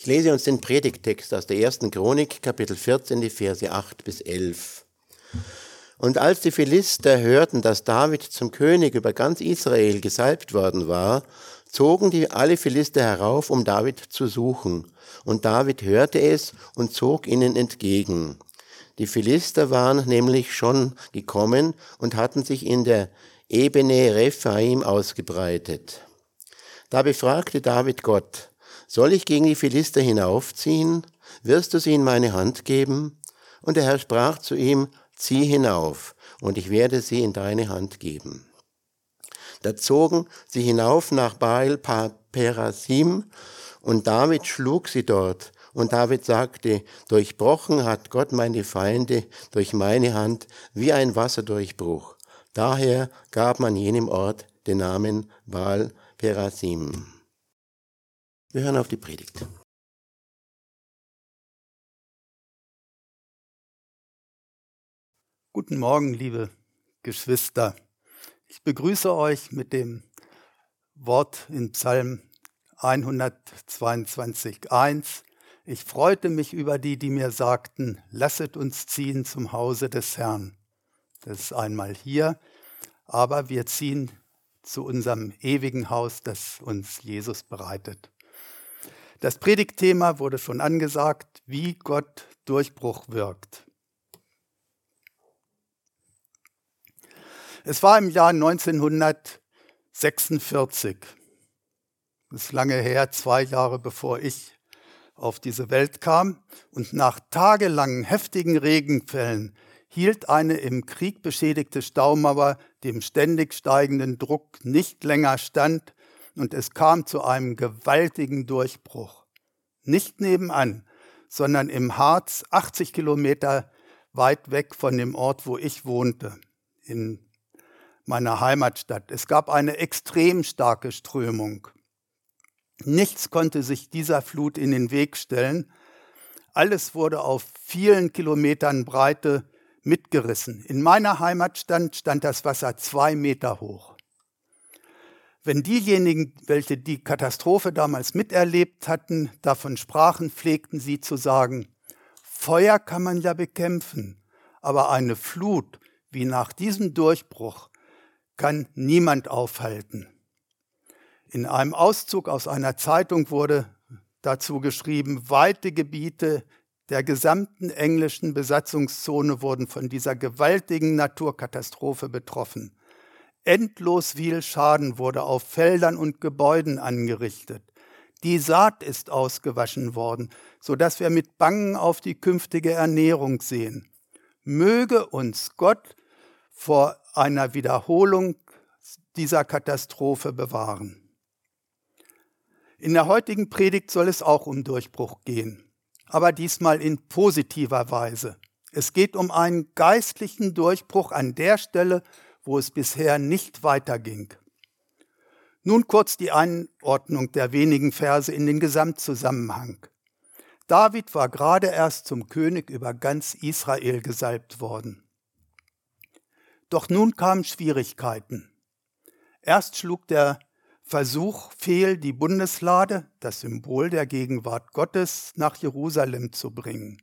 Ich lese uns den Predigttext aus der ersten Chronik, Kapitel 14, die Verse 8 bis 11. Und als die Philister hörten, dass David zum König über ganz Israel gesalbt worden war, zogen die alle Philister herauf, um David zu suchen. Und David hörte es und zog ihnen entgegen. Die Philister waren nämlich schon gekommen und hatten sich in der Ebene Rephaim ausgebreitet. Da befragte David Gott, soll ich gegen die Philister hinaufziehen? Wirst du sie in meine Hand geben? Und der Herr sprach zu ihm, zieh hinauf, und ich werde sie in deine Hand geben. Da zogen sie hinauf nach Baal Perasim, und David schlug sie dort. Und David sagte, durchbrochen hat Gott meine Feinde durch meine Hand wie ein Wasserdurchbruch. Daher gab man jenem Ort den Namen Baal Perasim. Wir hören auf die Predigt. Guten Morgen, liebe Geschwister. Ich begrüße euch mit dem Wort in Psalm 122.1. Ich freute mich über die, die mir sagten, lasset uns ziehen zum Hause des Herrn. Das ist einmal hier, aber wir ziehen zu unserem ewigen Haus, das uns Jesus bereitet. Das Predigtthema wurde schon angesagt, wie Gott Durchbruch wirkt. Es war im Jahr 1946. Das ist lange her, zwei Jahre bevor ich auf diese Welt kam. Und nach tagelangen heftigen Regenfällen hielt eine im Krieg beschädigte Staumauer dem ständig steigenden Druck nicht länger stand und es kam zu einem gewaltigen Durchbruch. Nicht nebenan, sondern im Harz, 80 Kilometer weit weg von dem Ort, wo ich wohnte, in meiner Heimatstadt. Es gab eine extrem starke Strömung. Nichts konnte sich dieser Flut in den Weg stellen. Alles wurde auf vielen Kilometern Breite mitgerissen. In meiner Heimatstadt stand das Wasser zwei Meter hoch. Wenn diejenigen, welche die Katastrophe damals miterlebt hatten, davon sprachen, pflegten sie zu sagen, Feuer kann man ja bekämpfen, aber eine Flut wie nach diesem Durchbruch kann niemand aufhalten. In einem Auszug aus einer Zeitung wurde dazu geschrieben, weite Gebiete der gesamten englischen Besatzungszone wurden von dieser gewaltigen Naturkatastrophe betroffen. Endlos viel Schaden wurde auf Feldern und Gebäuden angerichtet. Die Saat ist ausgewaschen worden, so dass wir mit Bangen auf die künftige Ernährung sehen. Möge uns Gott vor einer Wiederholung dieser Katastrophe bewahren. In der heutigen Predigt soll es auch um Durchbruch gehen aber diesmal in positiver Weise. Es geht um einen geistlichen Durchbruch an der Stelle, wo es bisher nicht weiterging. Nun kurz die Einordnung der wenigen Verse in den Gesamtzusammenhang. David war gerade erst zum König über ganz Israel gesalbt worden. Doch nun kamen Schwierigkeiten. Erst schlug der Versuch fehl, die Bundeslade, das Symbol der Gegenwart Gottes, nach Jerusalem zu bringen.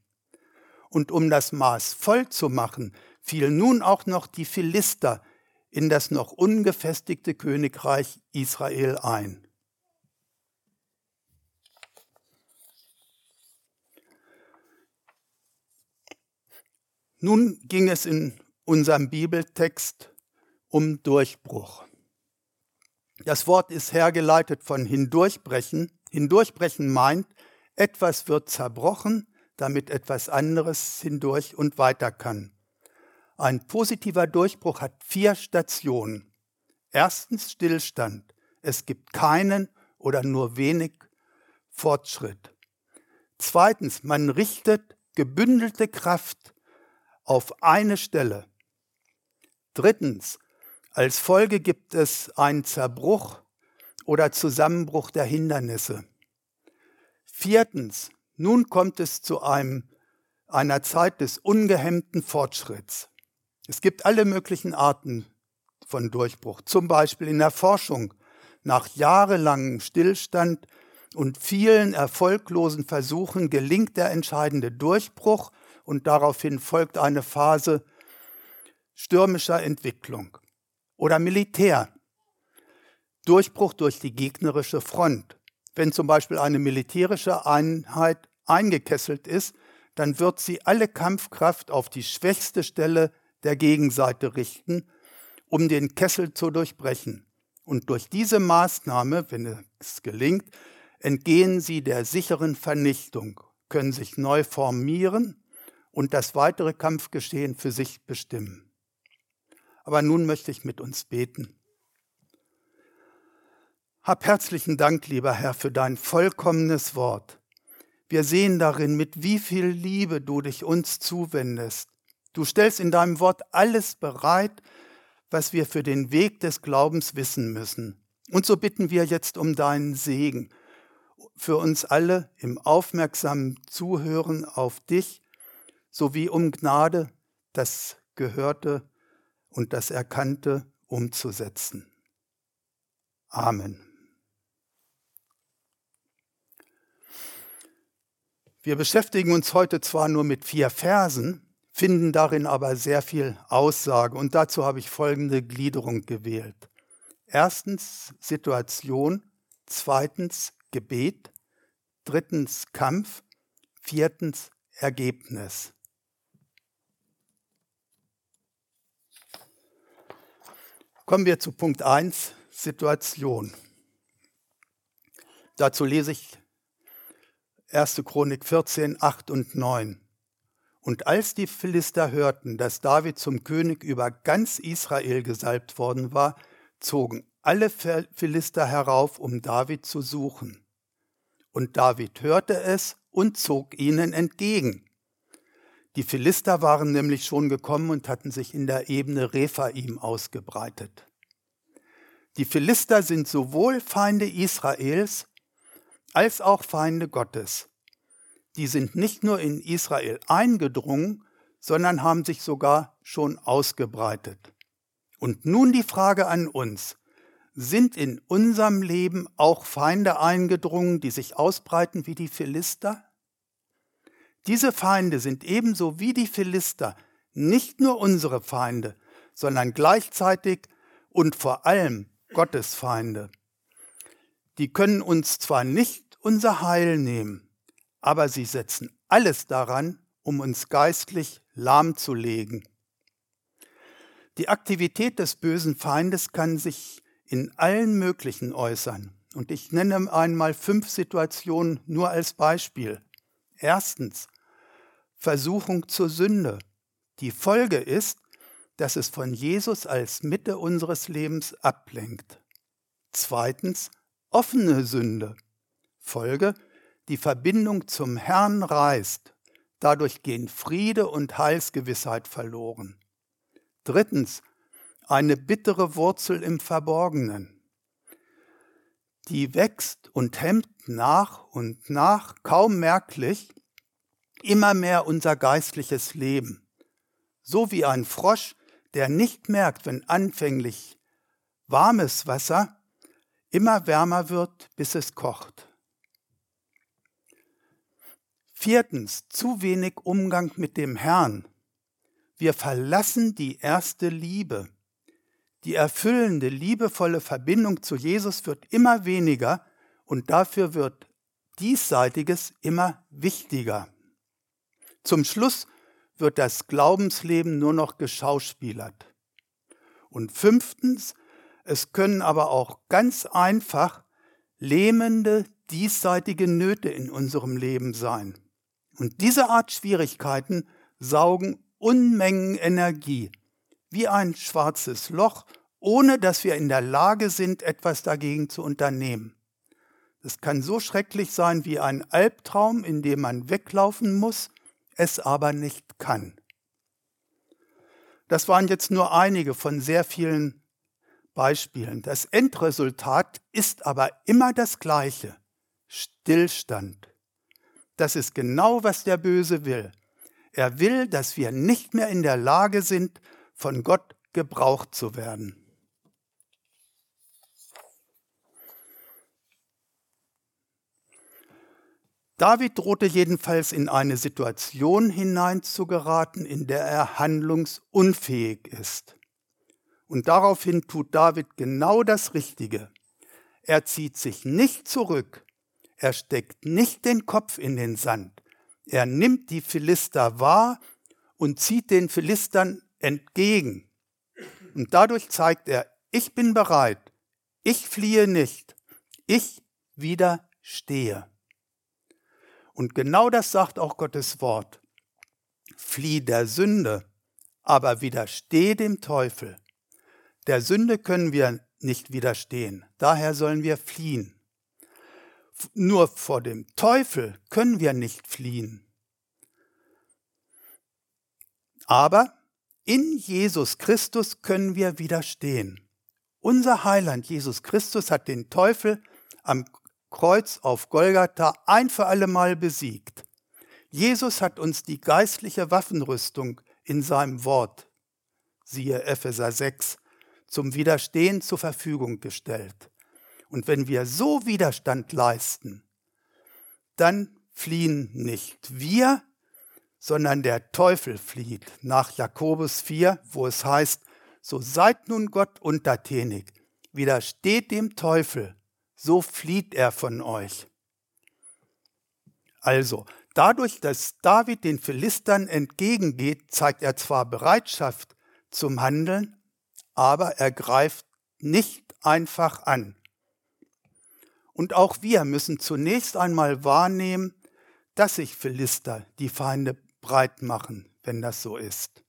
Und um das Maß voll zu machen, fiel nun auch noch die Philister in das noch ungefestigte Königreich Israel ein. Nun ging es in unserem Bibeltext um Durchbruch. Das Wort ist hergeleitet von hindurchbrechen. Hindurchbrechen meint, etwas wird zerbrochen, damit etwas anderes hindurch und weiter kann. Ein positiver Durchbruch hat vier Stationen. Erstens Stillstand. Es gibt keinen oder nur wenig Fortschritt. Zweitens, man richtet gebündelte Kraft auf eine Stelle. Drittens, als Folge gibt es einen Zerbruch oder Zusammenbruch der Hindernisse. Viertens, nun kommt es zu einem, einer Zeit des ungehemmten Fortschritts. Es gibt alle möglichen Arten von Durchbruch, zum Beispiel in der Forschung. Nach jahrelangem Stillstand und vielen erfolglosen Versuchen gelingt der entscheidende Durchbruch und daraufhin folgt eine Phase stürmischer Entwicklung. Oder Militär. Durchbruch durch die gegnerische Front. Wenn zum Beispiel eine militärische Einheit eingekesselt ist, dann wird sie alle Kampfkraft auf die schwächste Stelle der Gegenseite richten, um den Kessel zu durchbrechen. Und durch diese Maßnahme, wenn es gelingt, entgehen sie der sicheren Vernichtung, können sich neu formieren und das weitere Kampfgeschehen für sich bestimmen. Aber nun möchte ich mit uns beten. Hab herzlichen Dank, lieber Herr, für dein vollkommenes Wort. Wir sehen darin, mit wie viel Liebe du dich uns zuwendest. Du stellst in deinem Wort alles bereit, was wir für den Weg des Glaubens wissen müssen. Und so bitten wir jetzt um deinen Segen für uns alle im aufmerksamen Zuhören auf dich sowie um Gnade, das Gehörte und das Erkannte umzusetzen. Amen. Wir beschäftigen uns heute zwar nur mit vier Versen, finden darin aber sehr viel Aussage und dazu habe ich folgende Gliederung gewählt. Erstens Situation, zweitens Gebet, drittens Kampf, viertens Ergebnis. Kommen wir zu Punkt 1, Situation. Dazu lese ich 1. Chronik 14, 8 und 9. Und als die Philister hörten, dass David zum König über ganz Israel gesalbt worden war, zogen alle Philister herauf, um David zu suchen. Und David hörte es und zog ihnen entgegen. Die Philister waren nämlich schon gekommen und hatten sich in der Ebene Rephaim ausgebreitet. Die Philister sind sowohl Feinde Israels als auch Feinde Gottes. Die sind nicht nur in Israel eingedrungen, sondern haben sich sogar schon ausgebreitet. Und nun die Frage an uns. Sind in unserem Leben auch Feinde eingedrungen, die sich ausbreiten wie die Philister? Diese Feinde sind ebenso wie die Philister nicht nur unsere Feinde, sondern gleichzeitig und vor allem Gottes Feinde. Die können uns zwar nicht unser Heil nehmen, aber sie setzen alles daran, um uns geistlich lahmzulegen. Die Aktivität des bösen Feindes kann sich in allen möglichen äußern. Und ich nenne einmal fünf Situationen nur als Beispiel. Erstens, Versuchung zur Sünde. Die Folge ist, dass es von Jesus als Mitte unseres Lebens ablenkt. Zweitens, offene Sünde. Folge, die Verbindung zum Herrn reißt. Dadurch gehen Friede und Heilsgewissheit verloren. Drittens, eine bittere Wurzel im Verborgenen. Die wächst und hemmt nach und nach, kaum merklich, immer mehr unser geistliches Leben. So wie ein Frosch, der nicht merkt, wenn anfänglich warmes Wasser immer wärmer wird, bis es kocht. Viertens, zu wenig Umgang mit dem Herrn. Wir verlassen die erste Liebe. Die erfüllende, liebevolle Verbindung zu Jesus wird immer weniger und dafür wird diesseitiges immer wichtiger. Zum Schluss wird das Glaubensleben nur noch geschauspielert. Und fünftens, es können aber auch ganz einfach lähmende, diesseitige Nöte in unserem Leben sein. Und diese Art Schwierigkeiten saugen Unmengen Energie, wie ein schwarzes Loch, ohne dass wir in der Lage sind, etwas dagegen zu unternehmen. Es kann so schrecklich sein wie ein Albtraum, in dem man weglaufen muss, es aber nicht kann. Das waren jetzt nur einige von sehr vielen Beispielen. Das Endresultat ist aber immer das gleiche. Stillstand. Das ist genau, was der Böse will. Er will, dass wir nicht mehr in der Lage sind, von Gott gebraucht zu werden. David drohte jedenfalls in eine Situation hineinzugeraten, in der er handlungsunfähig ist. Und daraufhin tut David genau das Richtige. Er zieht sich nicht zurück, er steckt nicht den Kopf in den Sand, er nimmt die Philister wahr und zieht den Philistern entgegen. Und dadurch zeigt er, ich bin bereit, ich fliehe nicht, ich widerstehe. Und genau das sagt auch Gottes Wort. Flieh der Sünde, aber widersteh dem Teufel. Der Sünde können wir nicht widerstehen, daher sollen wir fliehen. Nur vor dem Teufel können wir nicht fliehen. Aber in Jesus Christus können wir widerstehen. Unser Heiland Jesus Christus hat den Teufel am Kreuz auf Golgatha ein für allemal besiegt. Jesus hat uns die geistliche Waffenrüstung in seinem Wort, siehe Epheser 6, zum Widerstehen zur Verfügung gestellt. Und wenn wir so Widerstand leisten, dann fliehen nicht wir, sondern der Teufel flieht. Nach Jakobus 4, wo es heißt, so seid nun Gott untertänig, widersteht dem Teufel, so flieht er von euch. Also, dadurch, dass David den Philistern entgegengeht, zeigt er zwar Bereitschaft zum Handeln, aber er greift nicht einfach an. Und auch wir müssen zunächst einmal wahrnehmen, dass sich Philister, die Feinde, breit machen, wenn das so ist.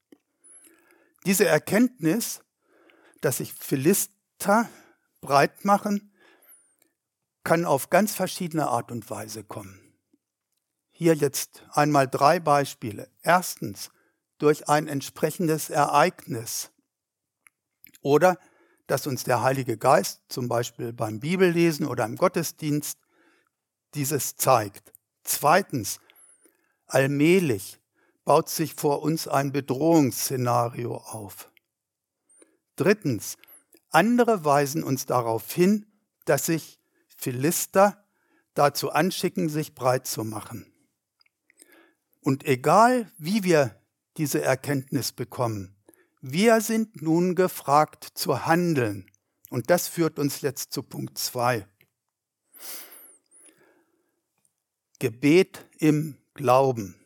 Diese Erkenntnis, dass sich Philister breit machen, kann auf ganz verschiedene Art und Weise kommen. Hier jetzt einmal drei Beispiele. Erstens durch ein entsprechendes Ereignis oder dass uns der Heilige Geist zum Beispiel beim Bibellesen oder im Gottesdienst dieses zeigt. Zweitens, allmählich baut sich vor uns ein Bedrohungsszenario auf. Drittens, andere weisen uns darauf hin, dass sich Philister dazu anschicken, sich breit zu machen. Und egal, wie wir diese Erkenntnis bekommen, wir sind nun gefragt zu handeln. Und das führt uns jetzt zu Punkt 2. Gebet im Glauben.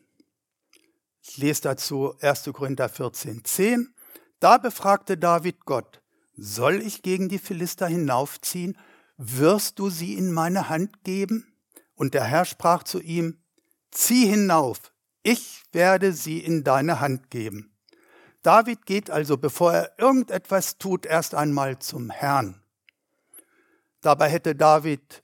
Ich lese dazu 1. Korinther 14, 10. Da befragte David Gott, soll ich gegen die Philister hinaufziehen wirst du sie in meine Hand geben? Und der Herr sprach zu ihm, zieh hinauf, ich werde sie in deine Hand geben. David geht also, bevor er irgendetwas tut, erst einmal zum Herrn. Dabei hätte David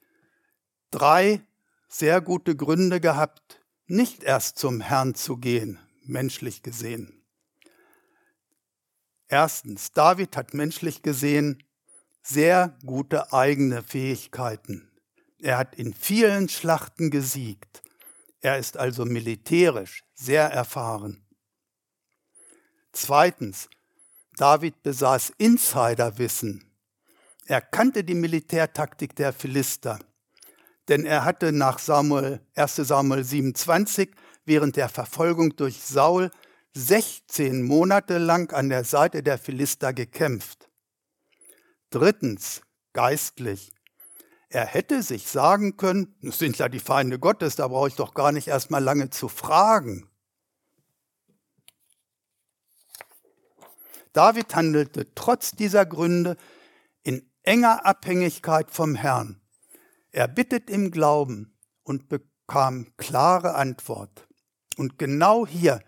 drei sehr gute Gründe gehabt, nicht erst zum Herrn zu gehen, menschlich gesehen. Erstens, David hat menschlich gesehen sehr gute eigene Fähigkeiten. Er hat in vielen Schlachten gesiegt. Er ist also militärisch sehr erfahren. Zweitens, David besaß Insiderwissen. Er kannte die Militärtaktik der Philister, denn er hatte nach Samuel, 1 Samuel 27 während der Verfolgung durch Saul 16 Monate lang an der Seite der Philister gekämpft. Drittens, geistlich. Er hätte sich sagen können, das sind ja die Feinde Gottes, da brauche ich doch gar nicht erst mal lange zu fragen. David handelte trotz dieser Gründe in enger Abhängigkeit vom Herrn. Er bittet im Glauben und bekam klare Antwort. Und genau hier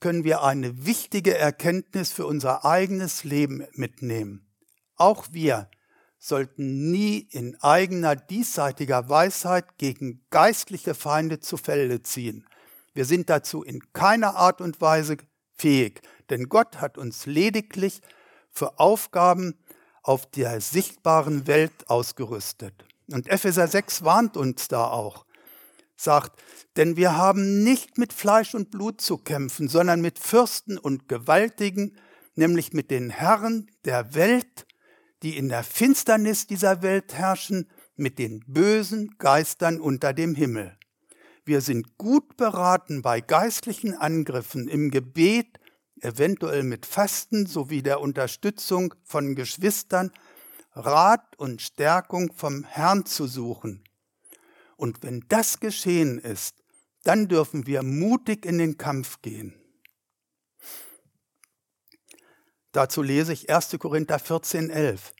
können wir eine wichtige Erkenntnis für unser eigenes Leben mitnehmen. Auch wir sollten nie in eigener diesseitiger Weisheit gegen geistliche Feinde zu Felde ziehen. Wir sind dazu in keiner Art und Weise fähig, denn Gott hat uns lediglich für Aufgaben auf der sichtbaren Welt ausgerüstet. Und Epheser 6 warnt uns da auch, sagt, denn wir haben nicht mit Fleisch und Blut zu kämpfen, sondern mit Fürsten und Gewaltigen, nämlich mit den Herren der Welt, die in der Finsternis dieser Welt herrschen, mit den bösen Geistern unter dem Himmel. Wir sind gut beraten bei geistlichen Angriffen im Gebet, eventuell mit Fasten sowie der Unterstützung von Geschwistern, Rat und Stärkung vom Herrn zu suchen. Und wenn das geschehen ist, dann dürfen wir mutig in den Kampf gehen. Dazu lese ich 1. Korinther 14, 11.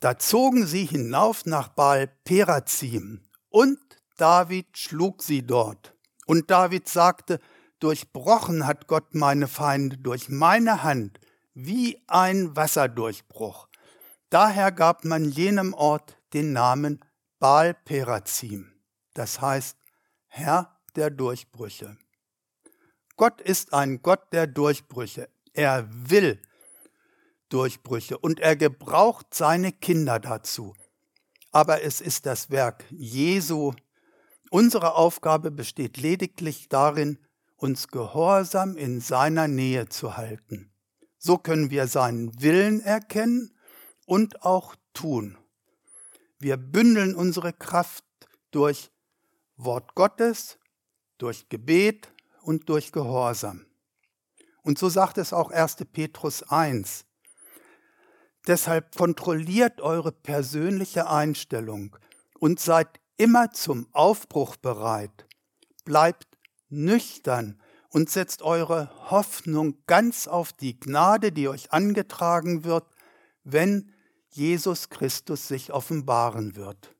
Da zogen sie hinauf nach Baal Perazim und David schlug sie dort. Und David sagte, durchbrochen hat Gott meine Feinde durch meine Hand, wie ein Wasserdurchbruch. Daher gab man jenem Ort den Namen Baal Perazim, das heißt Herr der Durchbrüche. Gott ist ein Gott der Durchbrüche. Er will Durchbrüche und er gebraucht seine Kinder dazu. Aber es ist das Werk Jesu, Unsere Aufgabe besteht lediglich darin, uns gehorsam in seiner Nähe zu halten. So können wir seinen Willen erkennen und auch tun. Wir bündeln unsere Kraft durch Wort Gottes, durch Gebet und durch Gehorsam. Und so sagt es auch 1. Petrus 1. Deshalb kontrolliert eure persönliche Einstellung und seid immer zum Aufbruch bereit. Bleibt nüchtern und setzt eure Hoffnung ganz auf die Gnade, die euch angetragen wird, wenn Jesus Christus sich offenbaren wird.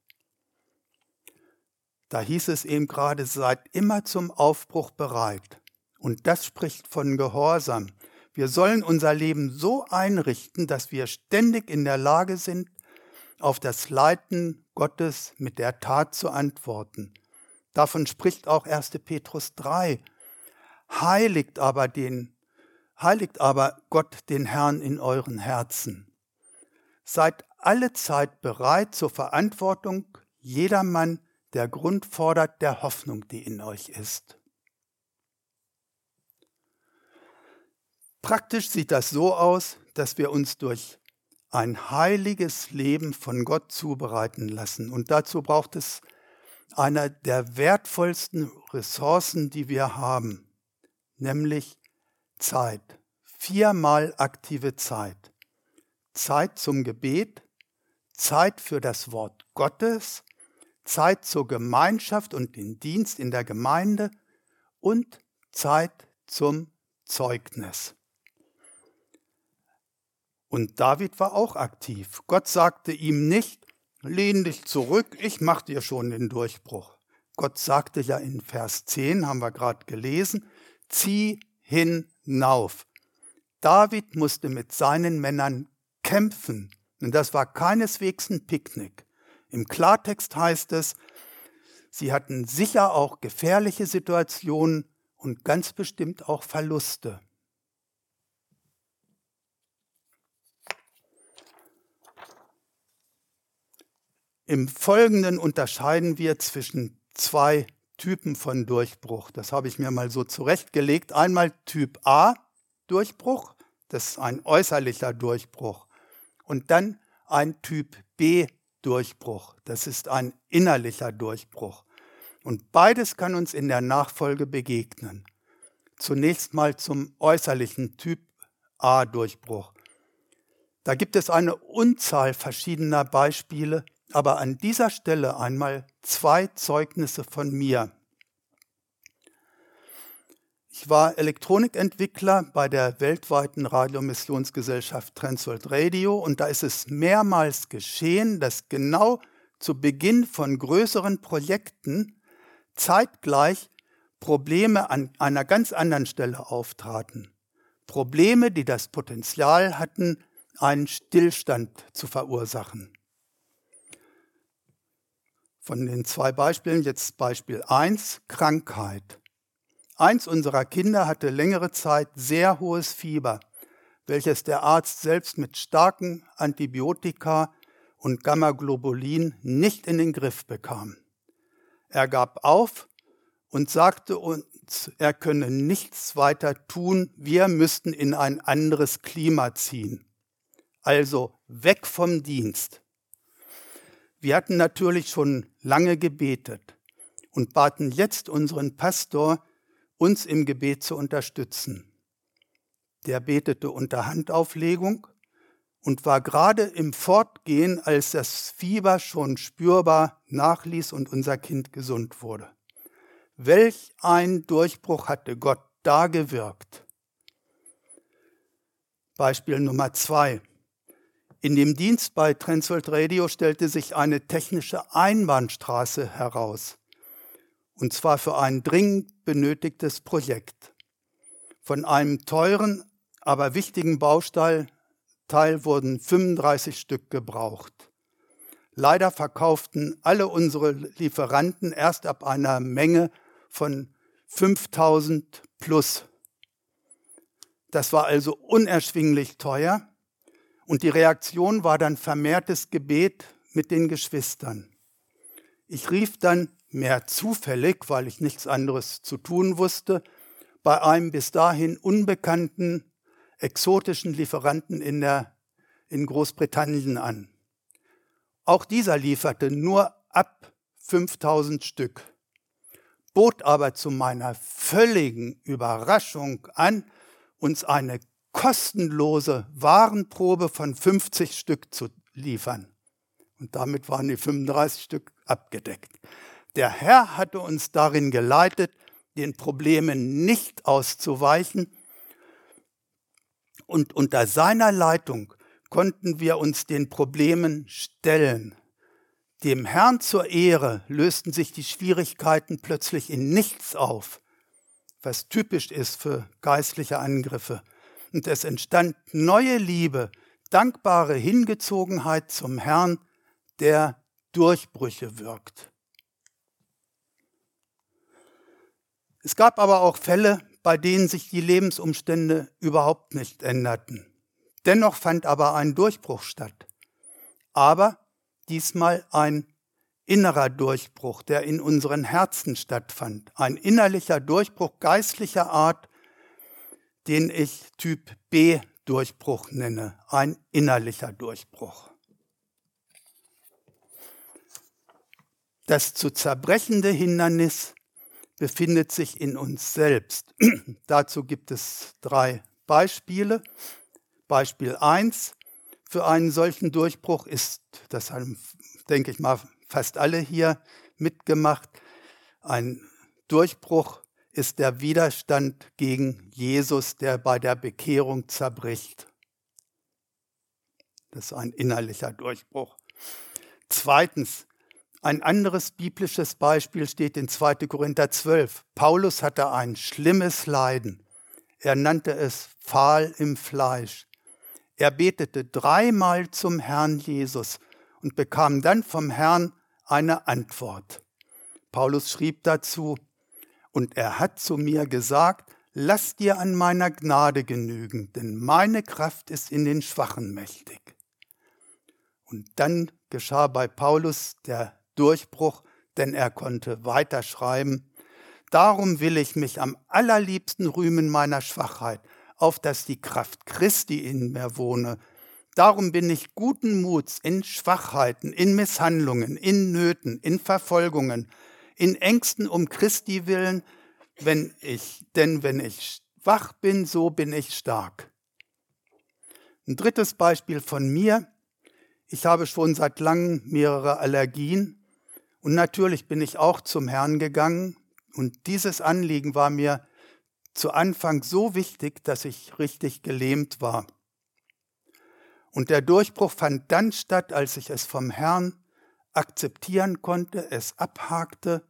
Da hieß es eben gerade, seid immer zum Aufbruch bereit. Und das spricht von Gehorsam. Wir sollen unser Leben so einrichten, dass wir ständig in der Lage sind, auf das Leiten Gottes mit der Tat zu antworten. Davon spricht auch 1. Petrus 3. Heiligt aber den, heiligt aber Gott den Herrn in euren Herzen. Seid alle Zeit bereit zur Verantwortung jedermann, der Grund fordert der Hoffnung, die in euch ist. Praktisch sieht das so aus, dass wir uns durch ein heiliges Leben von Gott zubereiten lassen. Und dazu braucht es einer der wertvollsten Ressourcen, die wir haben, nämlich Zeit. Viermal aktive Zeit. Zeit zum Gebet, Zeit für das Wort Gottes, Zeit zur Gemeinschaft und den Dienst in der Gemeinde und Zeit zum Zeugnis. Und David war auch aktiv. Gott sagte ihm nicht, lehn dich zurück, ich mach dir schon den Durchbruch. Gott sagte ja in Vers 10, haben wir gerade gelesen, zieh hinauf. David musste mit seinen Männern kämpfen. Und das war keineswegs ein Picknick. Im Klartext heißt es, sie hatten sicher auch gefährliche Situationen und ganz bestimmt auch Verluste. Im Folgenden unterscheiden wir zwischen zwei Typen von Durchbruch. Das habe ich mir mal so zurechtgelegt. Einmal Typ A Durchbruch, das ist ein äußerlicher Durchbruch. Und dann ein Typ B Durchbruch, das ist ein innerlicher Durchbruch. Und beides kann uns in der Nachfolge begegnen. Zunächst mal zum äußerlichen Typ A Durchbruch. Da gibt es eine Unzahl verschiedener Beispiele, aber an dieser Stelle einmal zwei Zeugnisse von mir. Ich war Elektronikentwickler bei der weltweiten Radiomissionsgesellschaft Transworld Radio und da ist es mehrmals geschehen, dass genau zu Beginn von größeren Projekten zeitgleich Probleme an einer ganz anderen Stelle auftraten. Probleme, die das Potenzial hatten, einen Stillstand zu verursachen. Von den zwei Beispielen jetzt Beispiel 1, Krankheit. Eins unserer Kinder hatte längere Zeit sehr hohes Fieber, welches der Arzt selbst mit starken Antibiotika und Gammaglobulin nicht in den Griff bekam. Er gab auf und sagte uns, er könne nichts weiter tun, wir müssten in ein anderes Klima ziehen. Also weg vom Dienst. Wir hatten natürlich schon lange gebetet. und baten jetzt unseren Pastor, uns im Gebet zu unterstützen. Der betete unter Handauflegung und war gerade im Fortgehen, als das Fieber schon spürbar nachließ und unser Kind gesund wurde. Welch ein Durchbruch hatte Gott da gewirkt. Beispiel Nummer zwei. In dem Dienst bei Transworld Radio stellte sich eine technische Einbahnstraße heraus. Und zwar für ein dringend benötigtes Projekt. Von einem teuren, aber wichtigen Baustein Teil wurden 35 Stück gebraucht. Leider verkauften alle unsere Lieferanten erst ab einer Menge von 5000 plus. Das war also unerschwinglich teuer und die Reaktion war dann vermehrtes Gebet mit den Geschwistern. Ich rief dann mehr zufällig, weil ich nichts anderes zu tun wusste, bei einem bis dahin unbekannten exotischen Lieferanten in, der, in Großbritannien an. Auch dieser lieferte nur ab 5000 Stück, bot aber zu meiner völligen Überraschung an, uns eine kostenlose Warenprobe von 50 Stück zu liefern. Und damit waren die 35 Stück abgedeckt. Der Herr hatte uns darin geleitet, den Problemen nicht auszuweichen, und unter seiner Leitung konnten wir uns den Problemen stellen. Dem Herrn zur Ehre lösten sich die Schwierigkeiten plötzlich in nichts auf, was typisch ist für geistliche Angriffe. Und es entstand neue Liebe, dankbare Hingezogenheit zum Herrn, der Durchbrüche wirkt. Es gab aber auch Fälle, bei denen sich die Lebensumstände überhaupt nicht änderten. Dennoch fand aber ein Durchbruch statt. Aber diesmal ein innerer Durchbruch, der in unseren Herzen stattfand. Ein innerlicher Durchbruch geistlicher Art, den ich Typ B Durchbruch nenne. Ein innerlicher Durchbruch. Das zu zerbrechende Hindernis befindet sich in uns selbst. Dazu gibt es drei Beispiele. Beispiel 1 für einen solchen Durchbruch ist, das haben, denke ich mal, fast alle hier mitgemacht, ein Durchbruch ist der Widerstand gegen Jesus, der bei der Bekehrung zerbricht. Das ist ein innerlicher Durchbruch. Zweitens, ein anderes biblisches Beispiel steht in 2. Korinther 12. Paulus hatte ein schlimmes Leiden. Er nannte es Pfahl im Fleisch. Er betete dreimal zum Herrn Jesus und bekam dann vom Herrn eine Antwort. Paulus schrieb dazu, und er hat zu mir gesagt, lass dir an meiner Gnade genügen, denn meine Kraft ist in den Schwachen mächtig. Und dann geschah bei Paulus der Durchbruch, denn er konnte weiterschreiben. Darum will ich mich am allerliebsten rühmen meiner Schwachheit, auf dass die Kraft Christi in mir wohne. Darum bin ich guten Muts in Schwachheiten, in Misshandlungen, in Nöten, in Verfolgungen, in Ängsten um Christi willen, wenn ich, denn wenn ich schwach bin, so bin ich stark. Ein drittes Beispiel von mir. Ich habe schon seit langem mehrere Allergien und natürlich bin ich auch zum Herrn gegangen und dieses Anliegen war mir zu Anfang so wichtig, dass ich richtig gelähmt war. Und der Durchbruch fand dann statt, als ich es vom Herrn akzeptieren konnte, es abhakte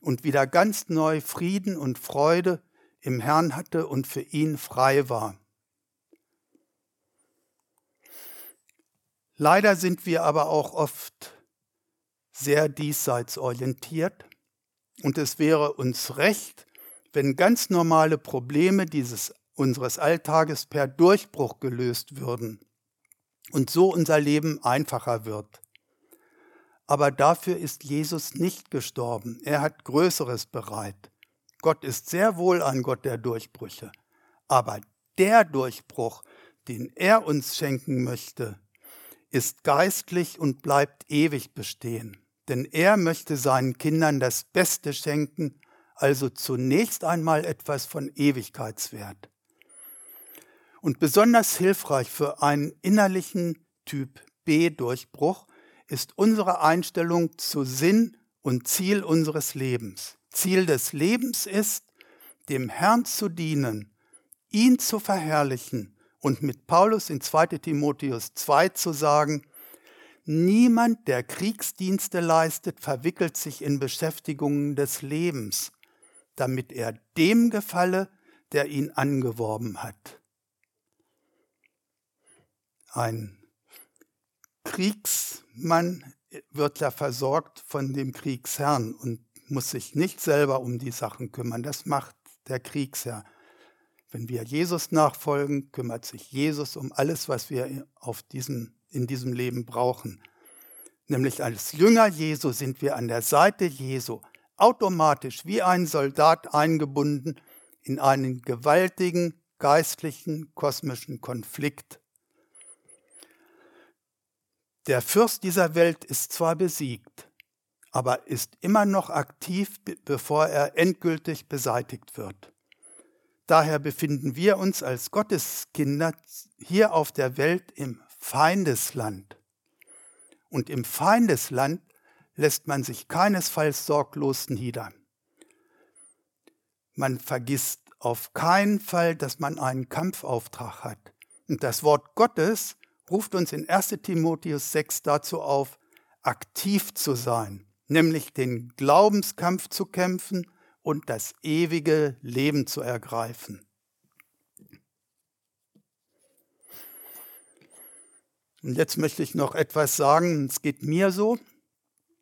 und wieder ganz neu Frieden und Freude im Herrn hatte und für ihn frei war. Leider sind wir aber auch oft sehr diesseitsorientiert und es wäre uns recht, wenn ganz normale Probleme dieses unseres Alltages per Durchbruch gelöst würden und so unser Leben einfacher wird. Aber dafür ist Jesus nicht gestorben. Er hat Größeres bereit. Gott ist sehr wohl ein Gott der Durchbrüche. Aber der Durchbruch, den er uns schenken möchte, ist geistlich und bleibt ewig bestehen. denn er möchte seinen Kindern das Beste schenken, also zunächst einmal etwas von Ewigkeitswert. Und besonders hilfreich für einen innerlichen Typ B-Durchbruch ist unsere Einstellung zu Sinn und Ziel unseres Lebens. Ziel des Lebens ist, dem Herrn zu dienen, ihn zu verherrlichen und mit Paulus in 2 Timotheus 2 zu sagen, niemand, der Kriegsdienste leistet, verwickelt sich in Beschäftigungen des Lebens, damit er dem gefalle, der ihn angeworben hat. Ein Kriegsmann wird ja versorgt von dem Kriegsherrn und muss sich nicht selber um die Sachen kümmern. Das macht der Kriegsherr. Wenn wir Jesus nachfolgen, kümmert sich Jesus um alles, was wir auf diesem, in diesem Leben brauchen. Nämlich als Jünger Jesu sind wir an der Seite Jesu automatisch wie ein Soldat eingebunden in einen gewaltigen geistlichen kosmischen Konflikt. Der Fürst dieser Welt ist zwar besiegt, aber ist immer noch aktiv, bevor er endgültig beseitigt wird. Daher befinden wir uns als Gotteskinder hier auf der Welt im Feindesland. Und im Feindesland lässt man sich keinesfalls sorglos nieder. Man vergisst auf keinen Fall, dass man einen Kampfauftrag hat. Und das Wort Gottes ruft uns in 1 Timotheus 6 dazu auf, aktiv zu sein nämlich den Glaubenskampf zu kämpfen und das ewige Leben zu ergreifen. Und jetzt möchte ich noch etwas sagen, es geht mir so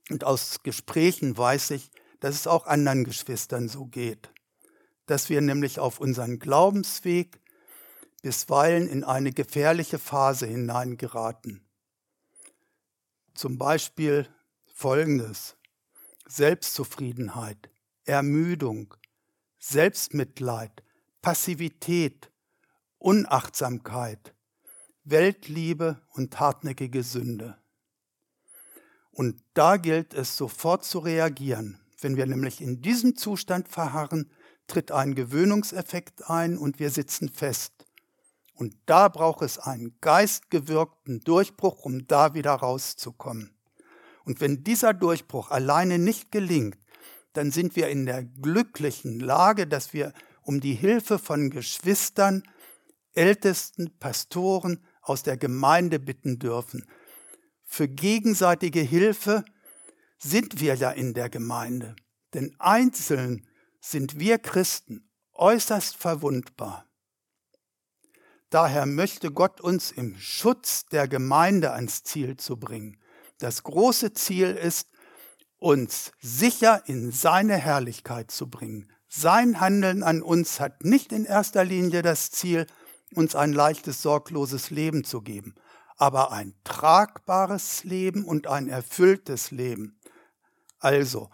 und aus Gesprächen weiß ich, dass es auch anderen Geschwistern so geht, dass wir nämlich auf unseren Glaubensweg bisweilen in eine gefährliche Phase hineingeraten. Zum Beispiel Folgendes. Selbstzufriedenheit, Ermüdung, Selbstmitleid, Passivität, Unachtsamkeit, Weltliebe und hartnäckige Sünde. Und da gilt es sofort zu reagieren. Wenn wir nämlich in diesem Zustand verharren, tritt ein Gewöhnungseffekt ein und wir sitzen fest. Und da braucht es einen geistgewirkten Durchbruch, um da wieder rauszukommen. Und wenn dieser Durchbruch alleine nicht gelingt, dann sind wir in der glücklichen Lage, dass wir um die Hilfe von Geschwistern, Ältesten, Pastoren aus der Gemeinde bitten dürfen. Für gegenseitige Hilfe sind wir ja in der Gemeinde, denn einzeln sind wir Christen äußerst verwundbar. Daher möchte Gott uns im Schutz der Gemeinde ans Ziel zu bringen. Das große Ziel ist, uns sicher in seine Herrlichkeit zu bringen. Sein Handeln an uns hat nicht in erster Linie das Ziel, uns ein leichtes, sorgloses Leben zu geben, aber ein tragbares Leben und ein erfülltes Leben. Also,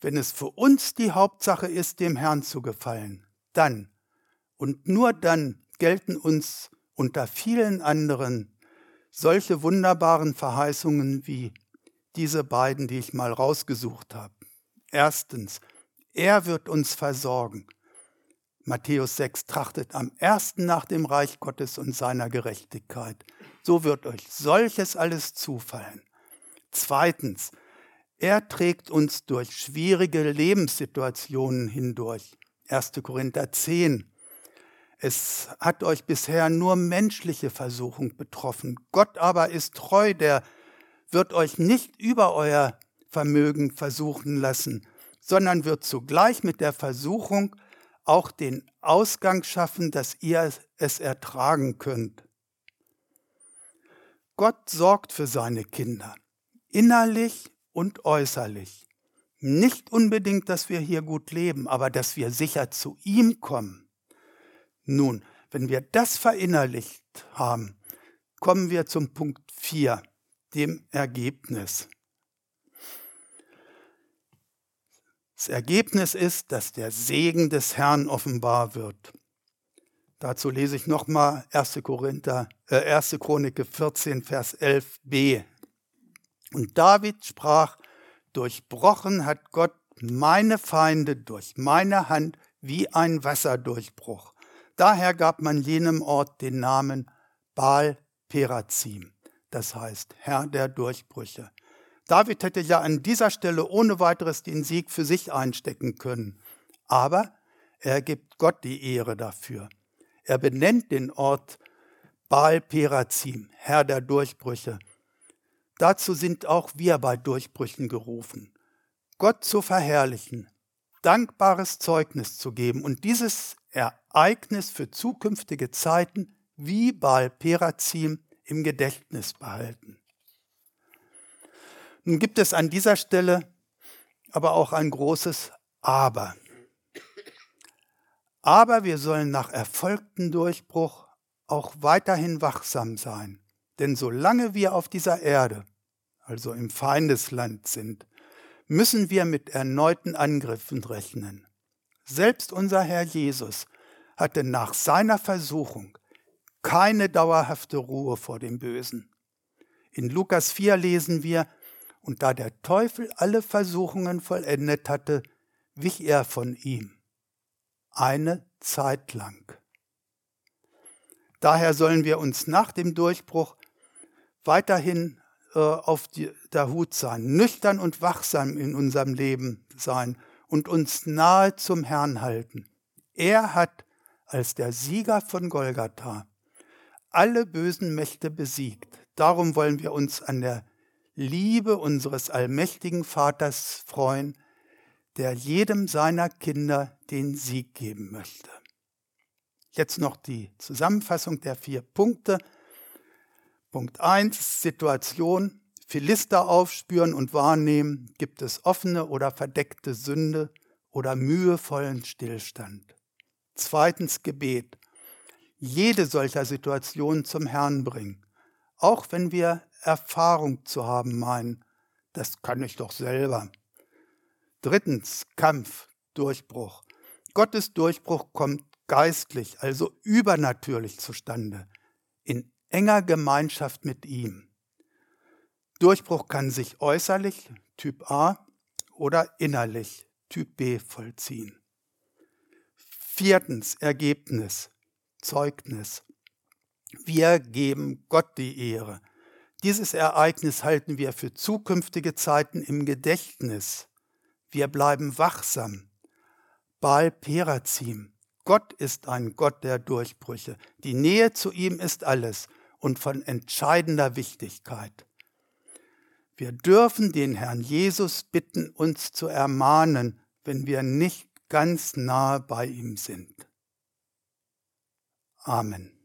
wenn es für uns die Hauptsache ist, dem Herrn zu gefallen, dann und nur dann gelten uns unter vielen anderen solche wunderbaren Verheißungen wie diese beiden, die ich mal rausgesucht habe. Erstens, er wird uns versorgen. Matthäus 6 trachtet am ersten nach dem Reich Gottes und seiner Gerechtigkeit. So wird euch solches alles zufallen. Zweitens, er trägt uns durch schwierige Lebenssituationen hindurch. 1. Korinther 10. Es hat euch bisher nur menschliche Versuchung betroffen. Gott aber ist treu, der wird euch nicht über euer Vermögen versuchen lassen, sondern wird zugleich mit der Versuchung auch den Ausgang schaffen, dass ihr es ertragen könnt. Gott sorgt für seine Kinder, innerlich und äußerlich. Nicht unbedingt, dass wir hier gut leben, aber dass wir sicher zu ihm kommen. Nun, wenn wir das verinnerlicht haben, kommen wir zum Punkt 4, dem Ergebnis. Das Ergebnis ist, dass der Segen des Herrn offenbar wird. Dazu lese ich nochmal 1. Korinther, äh, 1. Chronik 14, Vers 11b. Und David sprach, durchbrochen hat Gott meine Feinde durch meine Hand wie ein Wasserdurchbruch. Daher gab man jenem Ort den Namen Baal Perazim, das heißt Herr der Durchbrüche. David hätte ja an dieser Stelle ohne weiteres den Sieg für sich einstecken können. Aber er gibt Gott die Ehre dafür. Er benennt den Ort Baal Perazim, Herr der Durchbrüche. Dazu sind auch wir bei Durchbrüchen gerufen. Gott zu verherrlichen, dankbares Zeugnis zu geben und dieses Ereignis für zukünftige Zeiten wie Baal Perazim im Gedächtnis behalten. Nun gibt es an dieser Stelle aber auch ein großes Aber. Aber wir sollen nach erfolgtem Durchbruch auch weiterhin wachsam sein. Denn solange wir auf dieser Erde, also im Feindesland sind, müssen wir mit erneuten Angriffen rechnen. Selbst unser Herr Jesus hatte nach seiner Versuchung keine dauerhafte Ruhe vor dem Bösen. In Lukas 4 lesen wir, und da der Teufel alle Versuchungen vollendet hatte, wich er von ihm. Eine Zeit lang. Daher sollen wir uns nach dem Durchbruch weiterhin äh, auf die, der Hut sein, nüchtern und wachsam in unserem Leben sein und uns nahe zum Herrn halten. Er hat als der Sieger von Golgatha alle bösen Mächte besiegt. Darum wollen wir uns an der Liebe unseres allmächtigen Vaters freuen, der jedem seiner Kinder den Sieg geben möchte. Jetzt noch die Zusammenfassung der vier Punkte. Punkt 1, Situation. Philister aufspüren und wahrnehmen, gibt es offene oder verdeckte Sünde oder mühevollen Stillstand. Zweitens Gebet. Jede solcher Situation zum Herrn bringen, auch wenn wir Erfahrung zu haben meinen. Das kann ich doch selber. Drittens Kampf, Durchbruch. Gottes Durchbruch kommt geistlich, also übernatürlich zustande, in enger Gemeinschaft mit ihm. Durchbruch kann sich äußerlich, Typ A, oder innerlich, Typ B, vollziehen. Viertens, Ergebnis, Zeugnis. Wir geben Gott die Ehre. Dieses Ereignis halten wir für zukünftige Zeiten im Gedächtnis. Wir bleiben wachsam. Baal Perazim. Gott ist ein Gott der Durchbrüche. Die Nähe zu ihm ist alles und von entscheidender Wichtigkeit. Wir dürfen den Herrn Jesus bitten, uns zu ermahnen, wenn wir nicht ganz nahe bei ihm sind. Amen.